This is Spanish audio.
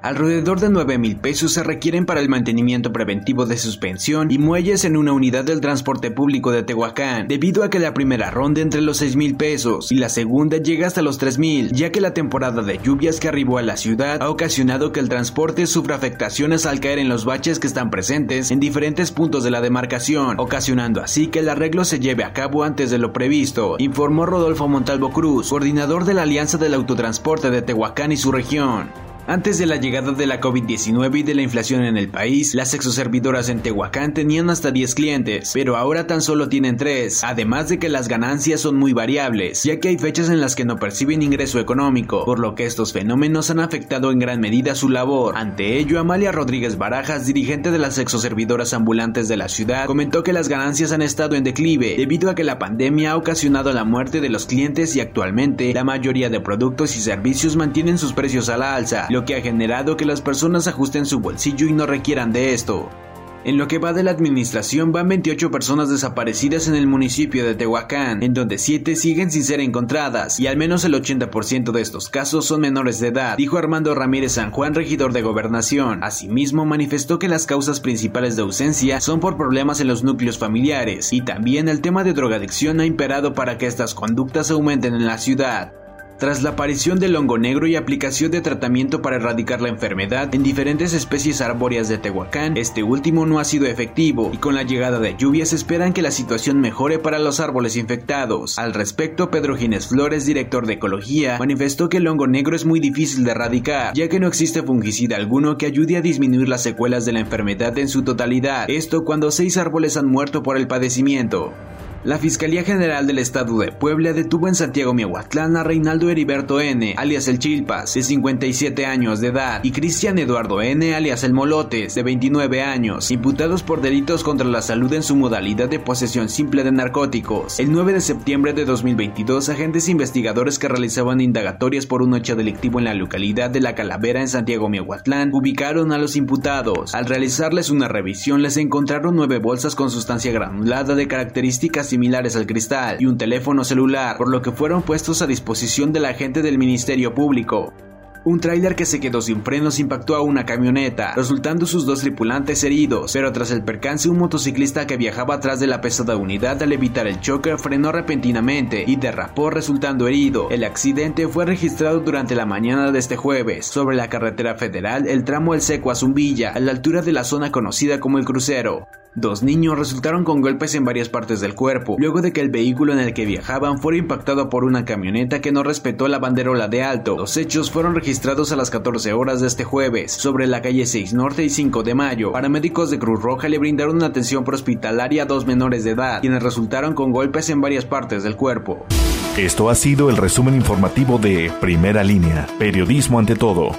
Alrededor de 9 mil pesos se requieren para el mantenimiento preventivo de suspensión y muelles en una unidad del transporte público de Tehuacán, debido a que la primera ronda entre los 6 mil pesos y la segunda llega hasta los 3 mil, ya que la temporada de lluvias que arribó a la ciudad ha ocasionado que el transporte sufra afectaciones al caer en los baches que están presentes en diferentes puntos de la demarcación, ocasionando así que el arreglo se lleve a cabo antes de lo previsto, informó Rodolfo Montalvo Cruz, coordinador de la Alianza del Autotransporte de Tehuacán y su región. Antes de la llegada de la COVID-19 y de la inflación en el país, las exoservidoras en Tehuacán tenían hasta 10 clientes, pero ahora tan solo tienen 3, además de que las ganancias son muy variables, ya que hay fechas en las que no perciben ingreso económico, por lo que estos fenómenos han afectado en gran medida su labor. Ante ello, Amalia Rodríguez Barajas, dirigente de las exoservidoras ambulantes de la ciudad, comentó que las ganancias han estado en declive debido a que la pandemia ha ocasionado la muerte de los clientes y actualmente la mayoría de productos y servicios mantienen sus precios a la alza, que ha generado que las personas ajusten su bolsillo y no requieran de esto. En lo que va de la administración van 28 personas desaparecidas en el municipio de Tehuacán, en donde 7 siguen sin ser encontradas y al menos el 80% de estos casos son menores de edad, dijo Armando Ramírez San Juan, regidor de gobernación. Asimismo, manifestó que las causas principales de ausencia son por problemas en los núcleos familiares y también el tema de drogadicción ha imperado para que estas conductas aumenten en la ciudad. Tras la aparición del hongo negro y aplicación de tratamiento para erradicar la enfermedad en diferentes especies arbóreas de Tehuacán, este último no ha sido efectivo y con la llegada de lluvias esperan que la situación mejore para los árboles infectados. Al respecto, Pedro Ginés Flores, director de Ecología, manifestó que el hongo negro es muy difícil de erradicar, ya que no existe fungicida alguno que ayude a disminuir las secuelas de la enfermedad en su totalidad, esto cuando seis árboles han muerto por el padecimiento. La Fiscalía General del Estado de Puebla detuvo en Santiago Miahuatlán a Reinaldo Heriberto N., alias El Chilpas, de 57 años de edad, y Cristian Eduardo N., alias El Molotes, de 29 años, imputados por delitos contra la salud en su modalidad de posesión simple de narcóticos. El 9 de septiembre de 2022, agentes investigadores que realizaban indagatorias por un hecho delictivo en la localidad de La Calavera en Santiago Miahuatlán ubicaron a los imputados. Al realizarles una revisión, les encontraron nueve bolsas con sustancia granulada de características similares al cristal y un teléfono celular, por lo que fueron puestos a disposición de la gente del Ministerio Público. Un tráiler que se quedó sin frenos impactó a una camioneta, resultando sus dos tripulantes heridos, pero tras el percance un motociclista que viajaba atrás de la pesada unidad al evitar el choque frenó repentinamente y derrapó resultando herido. El accidente fue registrado durante la mañana de este jueves sobre la carretera federal el tramo El Seco a Zumbilla, a la altura de la zona conocida como el crucero. Dos niños resultaron con golpes en varias partes del cuerpo, luego de que el vehículo en el que viajaban fuera impactado por una camioneta que no respetó la banderola de alto. Los hechos fueron registrados a las 14 horas de este jueves, sobre la calle 6 Norte y 5 de Mayo. Paramédicos de Cruz Roja le brindaron atención prehospitalaria a dos menores de edad, quienes resultaron con golpes en varias partes del cuerpo. Esto ha sido el resumen informativo de Primera Línea, Periodismo ante todo.